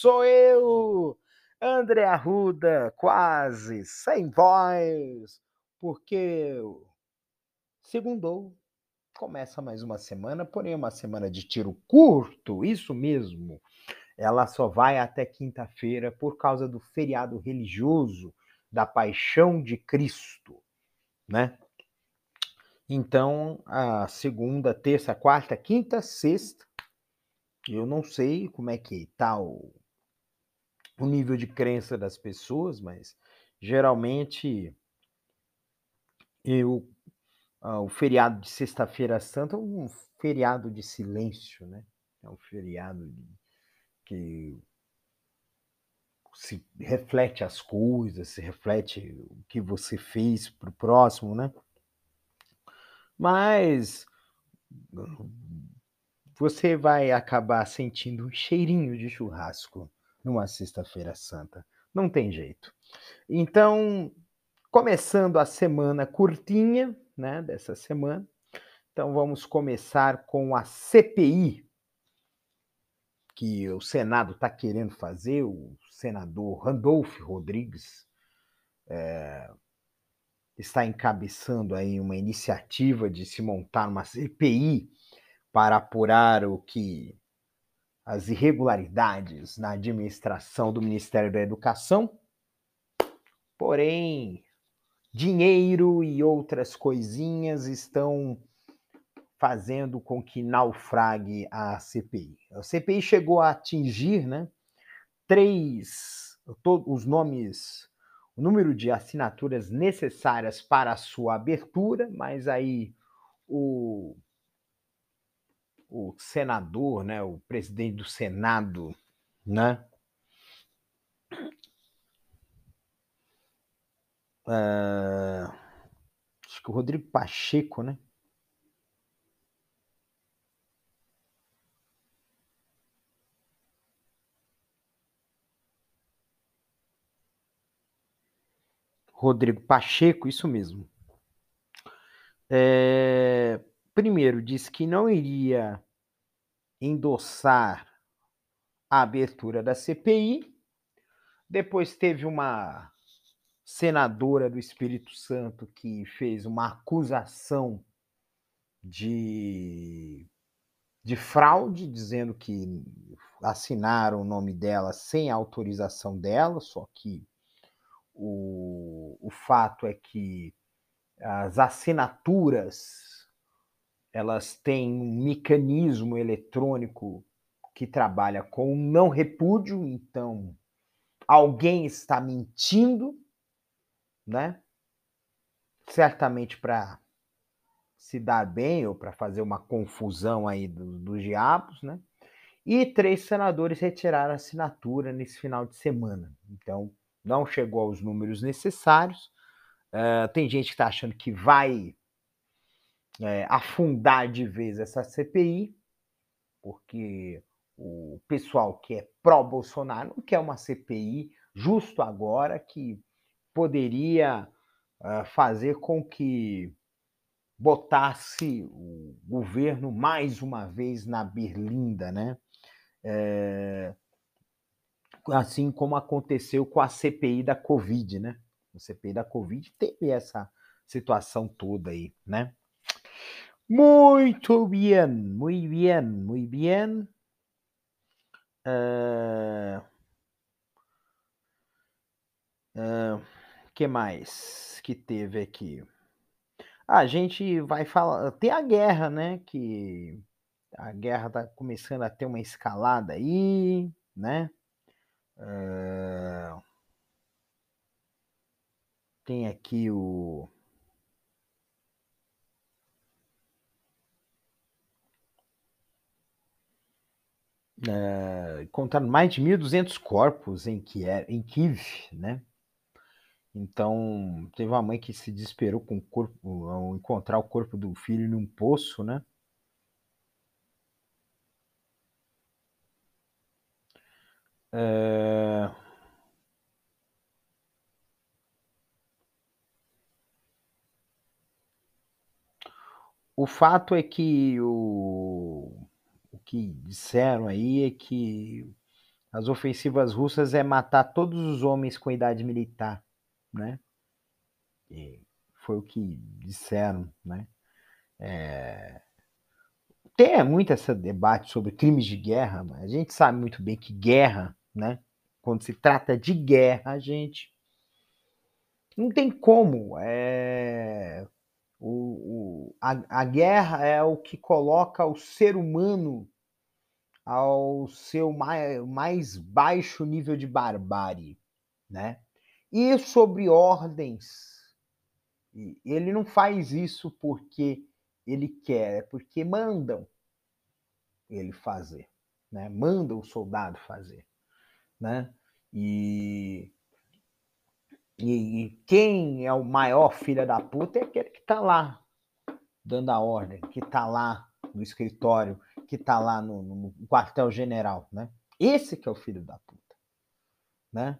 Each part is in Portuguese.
Sou eu, André Arruda, quase sem voz, porque segundou, começa mais uma semana, porém uma semana de tiro curto, isso mesmo. Ela só vai até quinta-feira por causa do feriado religioso da Paixão de Cristo, né? Então, a segunda, terça, quarta, quinta, sexta, eu não sei como é que tá o, o nível de crença das pessoas, mas geralmente eu ah, o feriado de sexta-feira santa é um feriado de silêncio, né? É um feriado que se reflete as coisas, se reflete o que você fez para o próximo, né? Mas você vai acabar sentindo um cheirinho de churrasco numa sexta-feira santa. Não tem jeito. Então, começando a semana curtinha, né, dessa semana. Então vamos começar com a CPI que o Senado está querendo fazer. O senador Randolph Rodrigues é, está encabeçando aí uma iniciativa de se montar uma CPI para apurar o que as irregularidades na administração do Ministério da Educação. Porém, dinheiro e outras coisinhas estão fazendo com que naufrague a CPI. A CPI chegou a atingir, né, três, todos os nomes o número de assinaturas necessárias para a sua abertura, mas aí o, o senador, né, o presidente do Senado, né, uh, acho que o Rodrigo Pacheco, né, Rodrigo Pacheco, isso mesmo. É, primeiro, disse que não iria endossar a abertura da CPI. Depois teve uma senadora do Espírito Santo que fez uma acusação de, de fraude, dizendo que assinaram o nome dela sem autorização dela, só que o, o fato é que as assinaturas elas têm um mecanismo eletrônico que trabalha com não repúdio, então alguém está mentindo, né? Certamente para se dar bem ou para fazer uma confusão aí dos do diabos, né? E três senadores retiraram a assinatura nesse final de semana. Então, não chegou aos números necessários. Uh, tem gente que está achando que vai é, afundar de vez essa CPI, porque o pessoal que é pró-Bolsonaro não quer uma CPI justo agora que poderia uh, fazer com que botasse o governo mais uma vez na berlinda, né? É, assim como aconteceu com a CPI da Covid, né? A CPI da Covid teve essa situação toda aí, né? Muito bem, muito bem, muito bem. Uh, uh, que mais que teve aqui? a gente vai falar. Tem a guerra, né? Que a guerra tá começando a ter uma escalada aí, né? É... Tem aqui o. é, mais de 1.200 corpos em Kiev, em Kiev, né? Então, teve uma mãe que se desesperou com o corpo, ao encontrar o corpo do filho num poço, né? É... O fato é que o que disseram aí é que as ofensivas russas é matar todos os homens com idade militar, né? E foi o que disseram, né? É... Tem muito esse debate sobre crimes de guerra, mas a gente sabe muito bem que guerra, né? Quando se trata de guerra, a gente não tem como. É o, o, a, a guerra é o que coloca o ser humano ao seu mais, baixo nível de barbárie, né? E sobre ordens, ele não faz isso porque ele quer, é porque mandam ele fazer, né? Manda o soldado fazer, né? E e, e, quem é o maior filho da puta é aquele que tá lá dando a ordem, que tá lá no escritório, que tá lá no, no quartel-general, né? Esse que é o filho da puta, né?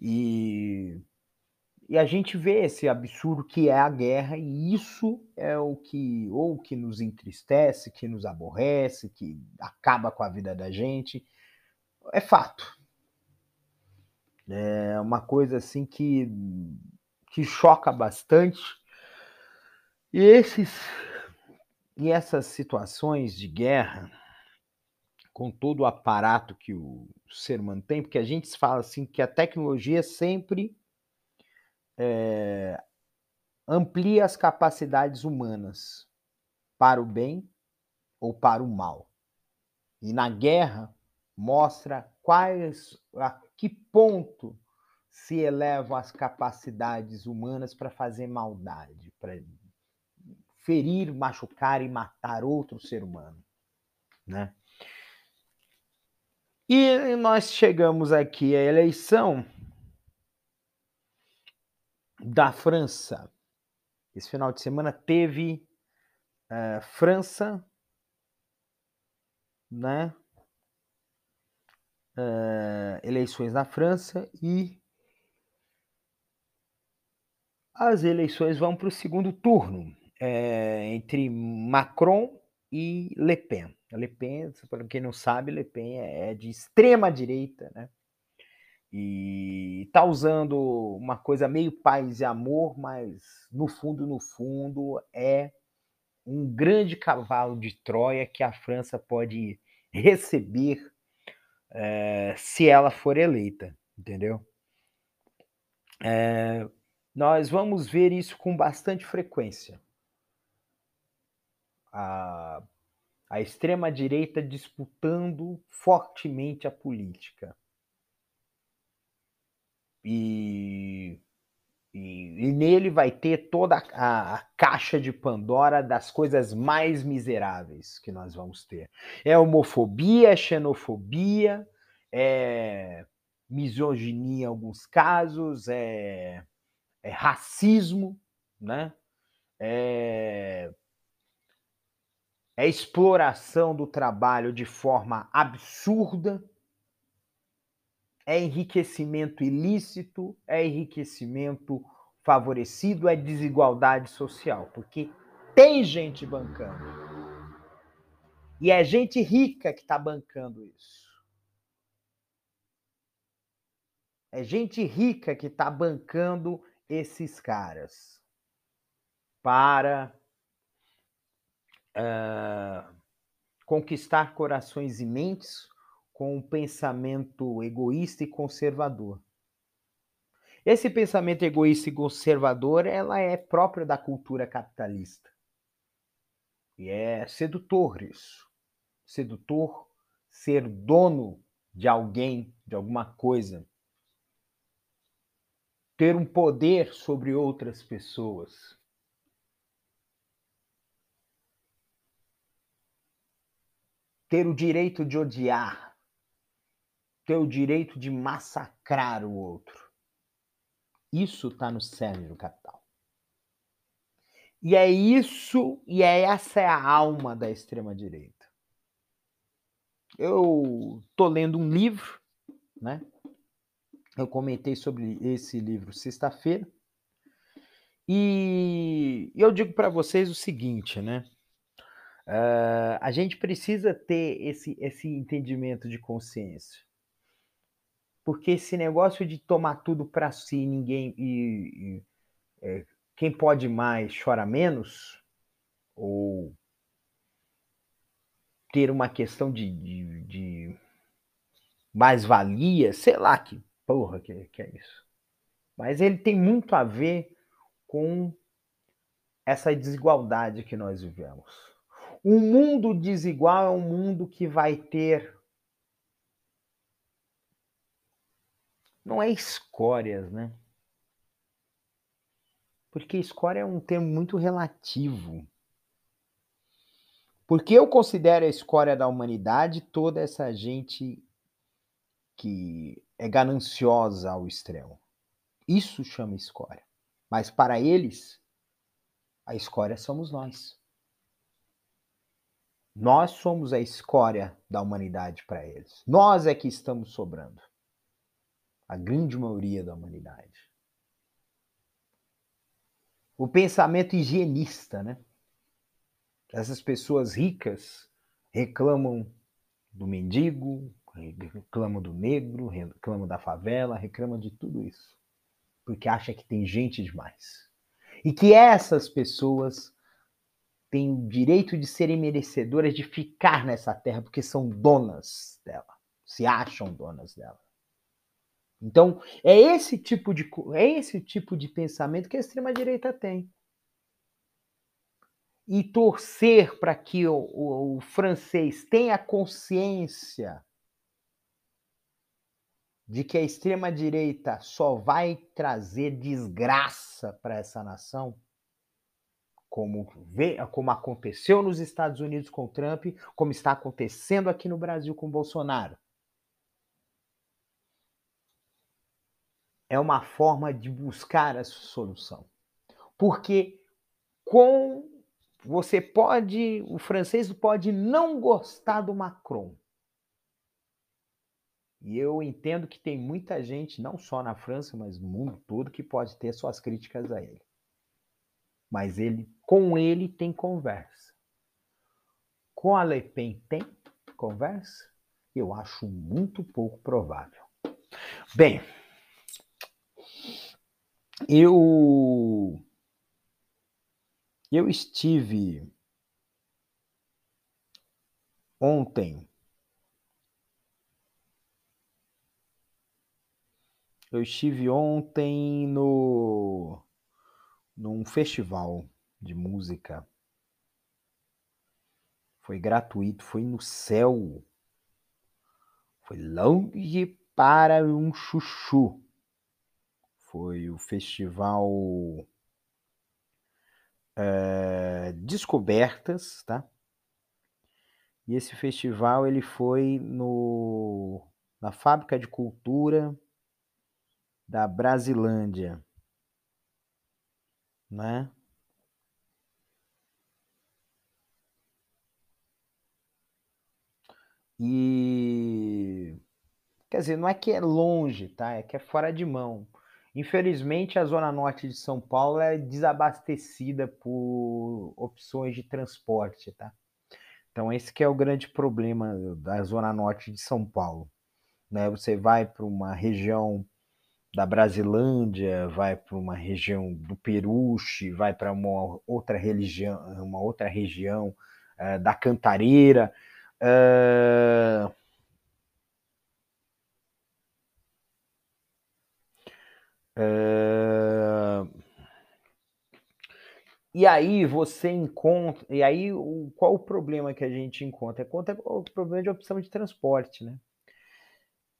E, e a gente vê esse absurdo que é a guerra, e isso é o que ou que nos entristece, que nos aborrece, que acaba com a vida da gente. É fato, é uma coisa assim que, que choca bastante. E esses e essas situações de guerra, com todo o aparato que o ser humano tem, porque a gente fala assim que a tecnologia sempre é, amplia as capacidades humanas para o bem ou para o mal. E na guerra mostra quais a que ponto se elevam as capacidades humanas para fazer maldade, para ferir, machucar e matar outro ser humano, né? E nós chegamos aqui à eleição da França. Esse final de semana teve uh, França, né? uh, eleições na França e as eleições vão para o segundo turno é, entre Macron e Le Pen. Le Pen, para quem não sabe, Le Pen é, é de extrema direita, né? E está usando uma coisa meio paz e amor, mas no fundo, no fundo, é um grande cavalo de Troia que a França pode receber é, se ela for eleita, entendeu? É, nós vamos ver isso com bastante frequência. A, a extrema-direita disputando fortemente a política. E e, e, nele vai ter toda a, a, caixa de Pandora das coisas mais miseráveis que nós vamos ter. É homofobia, é xenofobia, é misoginia em alguns casos, é, é racismo, né? É, é exploração do trabalho de forma absurda, é enriquecimento ilícito, é enriquecimento favorecido, é desigualdade social, porque tem gente bancando. E é gente rica que está bancando isso. É gente rica que está bancando esses caras. Para uh, conquistar corações e mentes com um pensamento egoísta e conservador. Esse pensamento egoísta e conservador, ela é própria da cultura capitalista. E é sedutor isso. Sedutor ser dono de alguém, de alguma coisa. Ter um poder sobre outras pessoas. Ter o direito de odiar, ter o direito de massacrar o outro. Isso está no cerne do capital. E é isso, e é essa é a alma da extrema direita. Eu tô lendo um livro, né? Eu comentei sobre esse livro sexta-feira. E eu digo para vocês o seguinte, né? Uh, a gente precisa ter esse, esse entendimento de consciência. Porque esse negócio de tomar tudo para si, ninguém. E, e é, quem pode mais chora menos, ou ter uma questão de, de, de mais-valia, sei lá que porra que, que é isso. Mas ele tem muito a ver com essa desigualdade que nós vivemos. Um mundo desigual é um mundo que vai ter. Não é escórias, né? Porque escória é um termo muito relativo. Porque eu considero a escória da humanidade toda essa gente que é gananciosa ao extremo. Isso chama escória. Mas para eles, a escória somos nós. Nós somos a escória da humanidade para eles. Nós é que estamos sobrando. A grande maioria da humanidade. O pensamento higienista, né? Essas pessoas ricas reclamam do mendigo, reclamam do negro, reclamam da favela, reclamam de tudo isso. Porque acha que tem gente demais. E que essas pessoas têm o direito de serem merecedoras de ficar nessa terra, porque são donas dela, se acham donas dela. Então, é esse tipo de, é esse tipo de pensamento que a extrema-direita tem. E torcer para que o, o, o francês tenha consciência de que a extrema-direita só vai trazer desgraça para essa nação, como, vê, como aconteceu nos Estados Unidos com Trump, como está acontecendo aqui no Brasil com Bolsonaro. É uma forma de buscar essa solução. Porque com você pode, o francês pode não gostar do Macron. E eu entendo que tem muita gente, não só na França, mas no mundo todo, que pode ter suas críticas a ele mas ele com ele tem conversa. Com a Le Pen tem conversa? Eu acho muito pouco provável. Bem, eu eu estive ontem eu estive ontem no num festival de música. Foi gratuito, foi no céu. Foi longe para um chuchu. Foi o festival é, Descobertas, tá? E esse festival ele foi no, na Fábrica de Cultura da Brasilândia né? E quer dizer, não é que é longe, tá? É que é fora de mão. Infelizmente, a zona norte de São Paulo é desabastecida por opções de transporte, tá? Então esse que é o grande problema da zona norte de São Paulo, né? Você vai para uma região da Brasilândia, vai para uma região do Peruche, vai para uma outra religião, uma outra região uh, da Cantareira. Uh... Uh... E aí você encontra. E aí, o, qual o problema que a gente encontra? É o problema de opção de transporte, né?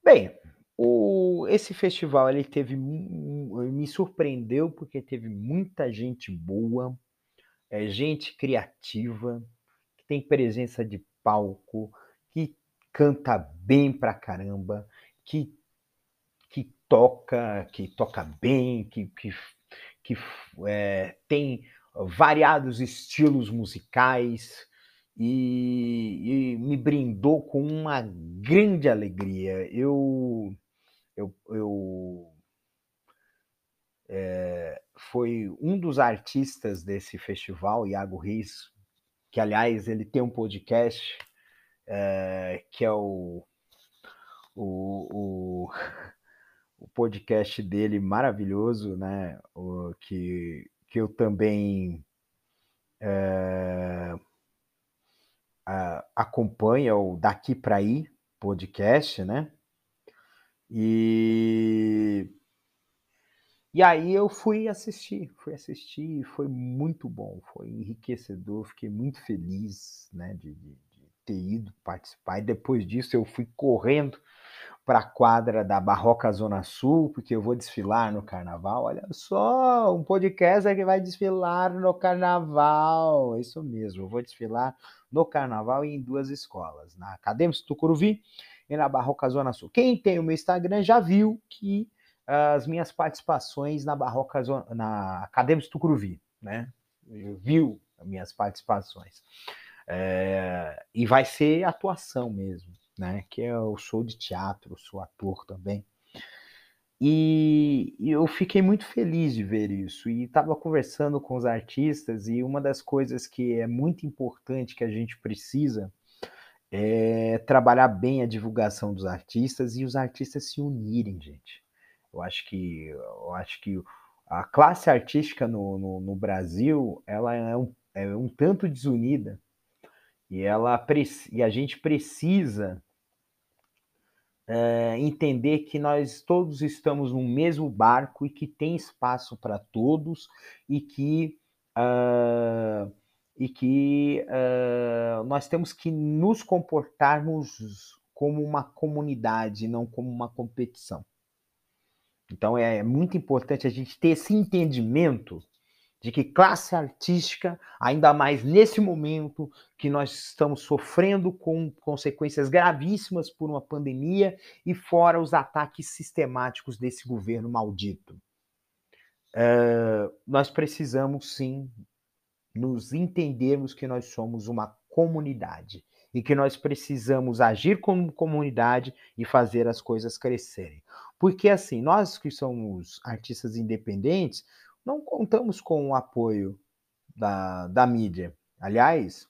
Bem, o, esse festival ele teve me surpreendeu porque teve muita gente boa, é, gente criativa, que tem presença de palco, que canta bem pra caramba, que, que toca, que toca bem, que, que, que é, tem variados estilos musicais e, e, me brindou com uma grande alegria. Eu, eu, eu é, foi um dos artistas desse festival, Iago Reis, que aliás ele tem um podcast é, que é o, o, o, o, podcast dele maravilhoso, né? O, que, que eu também é, a, acompanho, o Daqui para Aí podcast, né? E e aí eu fui assistir, fui assistir, foi muito bom, foi enriquecedor, fiquei muito feliz, né, de, de, de ter ido participar. E depois disso eu fui correndo para a quadra da Barroca Zona Sul, porque eu vou desfilar no carnaval. Olha só, um podcast que vai desfilar no carnaval. Isso mesmo, eu vou desfilar no carnaval e em duas escolas, na Acadêmica Tucuruvi e na Barroca Zona Sul. Quem tem o meu Instagram já viu que as minhas participações na Barroca na Acadêmica Tucuruvi, né? Viu as minhas participações. É, e vai ser atuação mesmo, né? Que é eu sou de teatro, sou ator também. E, e eu fiquei muito feliz de ver isso. E estava conversando com os artistas, e uma das coisas que é muito importante que a gente precisa é trabalhar bem a divulgação dos artistas e os artistas se unirem, gente. Eu acho que, eu acho que a classe artística no, no, no Brasil ela é um, é um tanto desunida e, ela, e a gente precisa é, entender que nós todos estamos no mesmo barco e que tem espaço para todos e que, uh, e que uh, nós temos que nos comportarmos como uma comunidade, não como uma competição. Então é muito importante a gente ter esse entendimento de que classe artística, ainda mais nesse momento que nós estamos sofrendo com consequências gravíssimas por uma pandemia e fora os ataques sistemáticos desse governo maldito. Uh, nós precisamos sim nos entendermos que nós somos uma comunidade e que nós precisamos agir como comunidade e fazer as coisas crescerem. Porque assim, nós que somos artistas independentes, não contamos com o apoio da, da mídia. Aliás,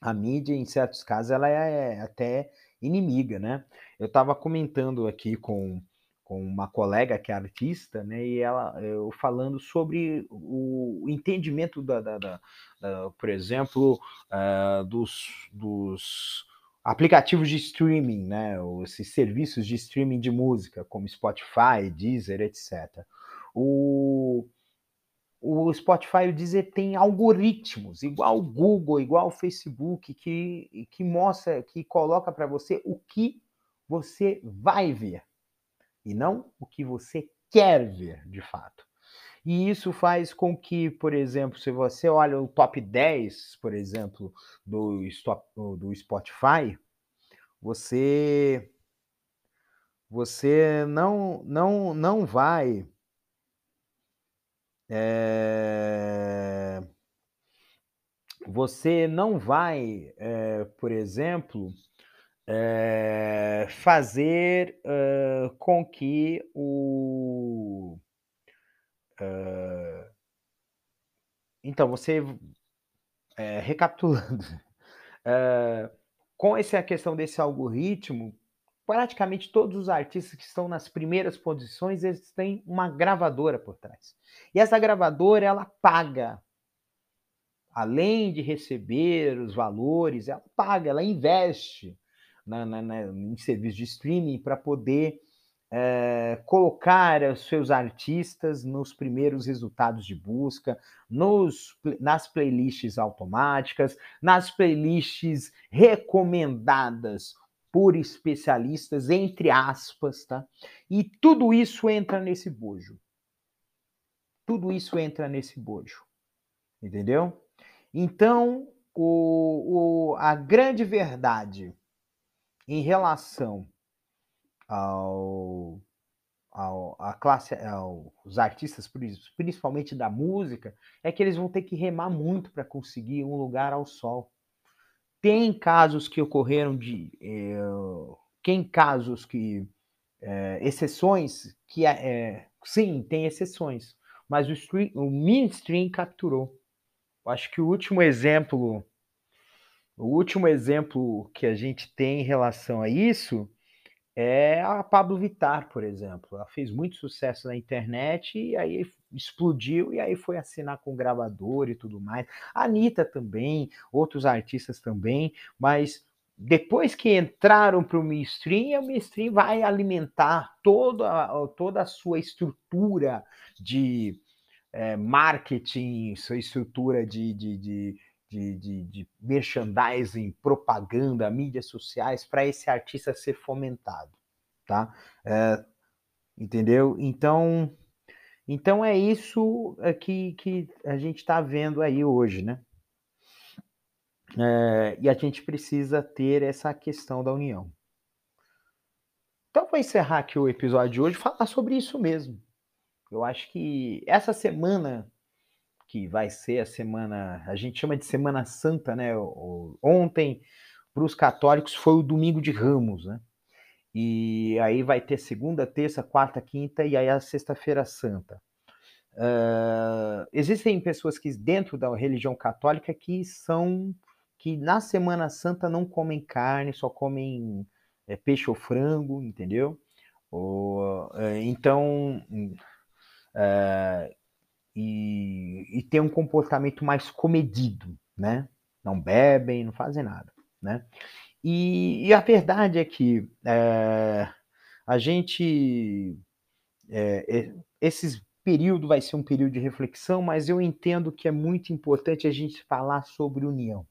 a mídia, em certos casos, ela é até inimiga, né? Eu estava comentando aqui com, com uma colega que é artista, né? E ela, eu falando sobre o, o entendimento da, da, da, da, por exemplo, uh, dos, dos aplicativos de streaming, né? Esses serviços de streaming de música, como Spotify, Deezer, etc. O, o Spotify e o Deezer tem algoritmos, igual o Google, igual o Facebook, que, que mostra, que coloca para você o que você vai ver e não o que você quer ver de fato. E isso faz com que, por exemplo, se você olha o top 10, por exemplo, do, do Spotify, você você não não não vai é, você não vai, é, por exemplo, é, fazer com que o então, você, é, recapitulando, é, com essa questão desse algoritmo, praticamente todos os artistas que estão nas primeiras posições, eles têm uma gravadora por trás. E essa gravadora, ela paga, além de receber os valores, ela paga, ela investe na, na, na em serviço de streaming para poder é, colocar os seus artistas nos primeiros resultados de busca, nos, nas playlists automáticas, nas playlists recomendadas por especialistas, entre aspas, tá? E tudo isso entra nesse bojo. Tudo isso entra nesse bojo. Entendeu? Então, o, o, a grande verdade em relação ao, ao a classe, aos artistas, principalmente da música, é que eles vão ter que remar muito para conseguir um lugar ao sol. Tem casos que ocorreram de. É, tem casos que. É, exceções que. É, sim, tem exceções. Mas o, stream, o mainstream capturou. Acho que o último exemplo. O último exemplo que a gente tem em relação a isso é a Pablo Vittar, por exemplo. Ela fez muito sucesso na internet e aí explodiu e aí foi assinar com gravador e tudo mais. A Anitta também, outros artistas também, mas depois que entraram para o mainstream, o mainstream vai alimentar toda, toda a sua estrutura de é, marketing, sua estrutura de, de, de de, de, de merchandising, propaganda, mídias sociais para esse artista ser fomentado, tá? É, entendeu? Então, então é isso é, que, que a gente está vendo aí hoje, né? É, e a gente precisa ter essa questão da união. Então, vou encerrar aqui o episódio de hoje falar sobre isso mesmo. Eu acho que essa semana que vai ser a semana, a gente chama de Semana Santa, né? Ontem, para os católicos, foi o domingo de Ramos, né? E aí vai ter segunda, terça, quarta, quinta e aí a sexta-feira santa. Uh, existem pessoas que dentro da religião católica que são que na Semana Santa não comem carne, só comem é, peixe ou frango, entendeu? Ou, uh, então uh, e, e ter um comportamento mais comedido, né? Não bebem, não fazem nada, né? E, e a verdade é que é, a gente é, esses período vai ser um período de reflexão, mas eu entendo que é muito importante a gente falar sobre união.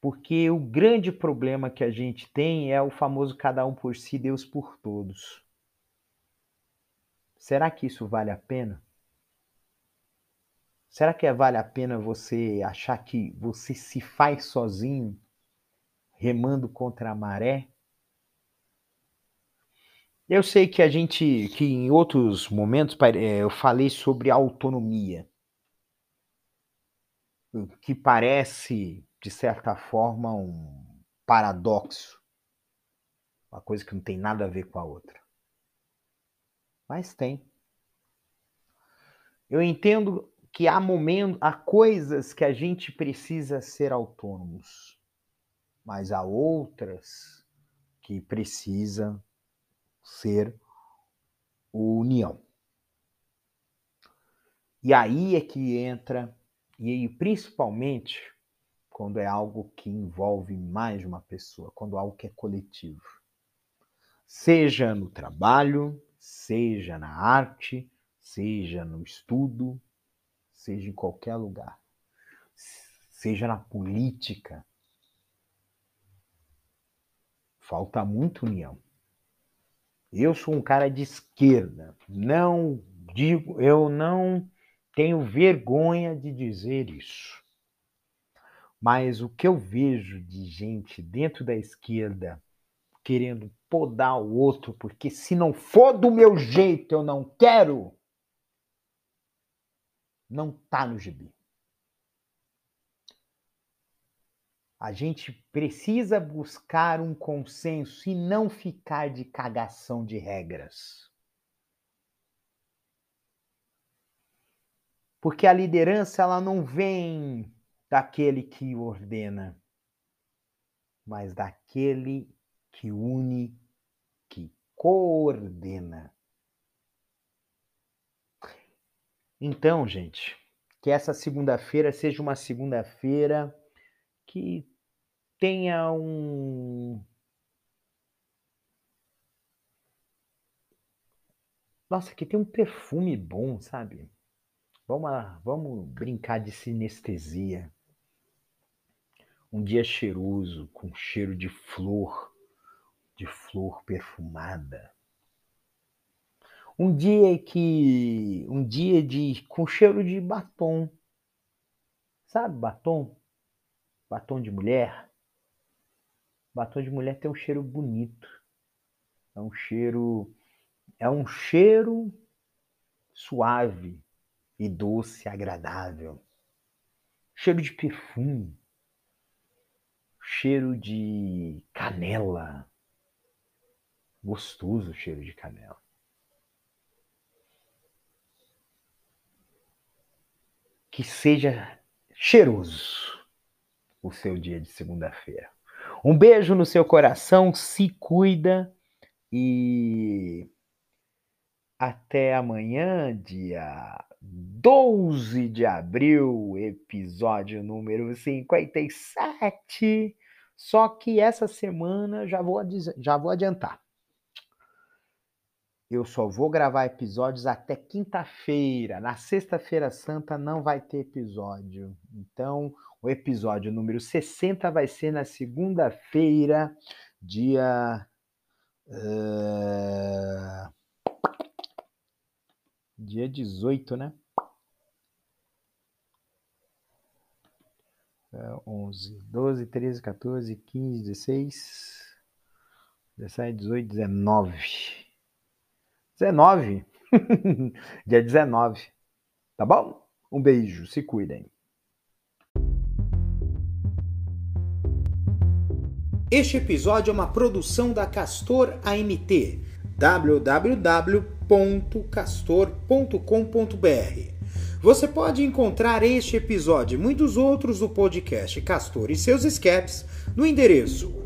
Porque o grande problema que a gente tem é o famoso cada um por si, Deus por todos. Será que isso vale a pena? Será que vale a pena você achar que você se faz sozinho, remando contra a maré? Eu sei que a gente, que em outros momentos é, eu falei sobre autonomia, que parece, de certa forma, um paradoxo, uma coisa que não tem nada a ver com a outra. Mas tem. Eu entendo que há momentos, há coisas que a gente precisa ser autônomos, mas há outras que precisam ser união. E aí é que entra, e aí principalmente quando é algo que envolve mais de uma pessoa, quando algo que é coletivo. Seja no trabalho, seja na arte, seja no estudo, seja em qualquer lugar, seja na política. Falta muito união. Eu sou um cara de esquerda, não digo, eu não tenho vergonha de dizer isso. Mas o que eu vejo de gente dentro da esquerda querendo podar o outro, porque se não for do meu jeito, eu não quero, não tá no gibi. A gente precisa buscar um consenso e não ficar de cagação de regras. Porque a liderança ela não vem daquele que ordena, mas daquele que une, que coordena. Então, gente, que essa segunda-feira seja uma segunda-feira que tenha um. Nossa, que tem um perfume bom, sabe? Vamos, lá, vamos brincar de sinestesia. Um dia cheiroso, com cheiro de flor de flor perfumada. Um dia que um dia de com cheiro de batom. Sabe batom? Batom de mulher. Batom de mulher tem um cheiro bonito. É um cheiro. É um cheiro suave e doce, agradável. Cheiro de perfume. Cheiro de canela. Gostoso cheiro de canela. Que seja cheiroso o seu dia de segunda-feira. Um beijo no seu coração, se cuida e até amanhã, dia 12 de abril, episódio número 57. Só que essa semana já vou, já vou adiantar. Eu só vou gravar episódios até quinta-feira. Na sexta-feira santa não vai ter episódio. Então, o episódio número 60 vai ser na segunda-feira, dia Uh... Dia 18, né? É, 11, 12, 13, 14, 15, 16, 17, 18, 19. 19? Dia 19. Tá bom? Um beijo, se cuidem. Este episódio é uma produção da Castor AMT, www.castor.com.br. Você pode encontrar este episódio e muitos outros do podcast Castor e seus escapes no endereço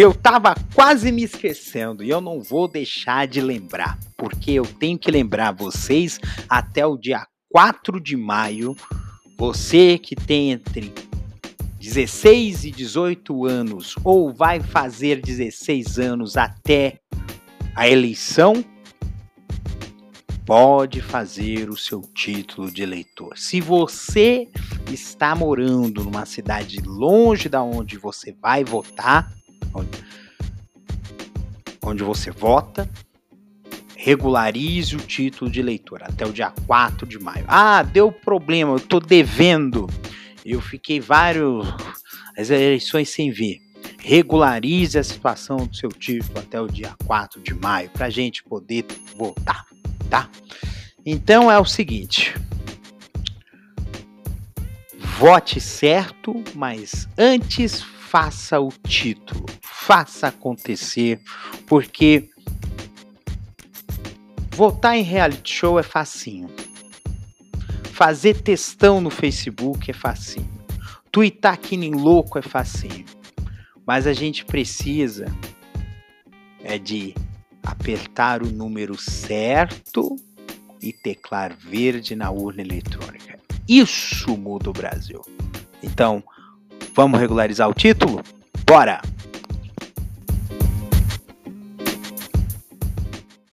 Eu tava quase me esquecendo e eu não vou deixar de lembrar, porque eu tenho que lembrar vocês até o dia 4 de maio, você que tem entre 16 e 18 anos ou vai fazer 16 anos até a eleição, pode fazer o seu título de eleitor. Se você está morando numa cidade longe da onde você vai votar, onde, você vota, regularize o título de eleitor até o dia 4 de maio. Ah, deu problema, eu estou devendo. Eu fiquei vários as eleições sem ver. Regularize a situação do seu título até o dia 4 de maio para a gente poder votar, tá? Então é o seguinte: vote certo, mas antes faça o título, faça acontecer, porque votar em reality show é facinho. Fazer textão no Facebook é facinho. Tweetar que nem louco é facinho. Mas a gente precisa é de apertar o número certo e teclar verde na urna eletrônica. Isso muda o Brasil. Então, Vamos regularizar o título? Bora!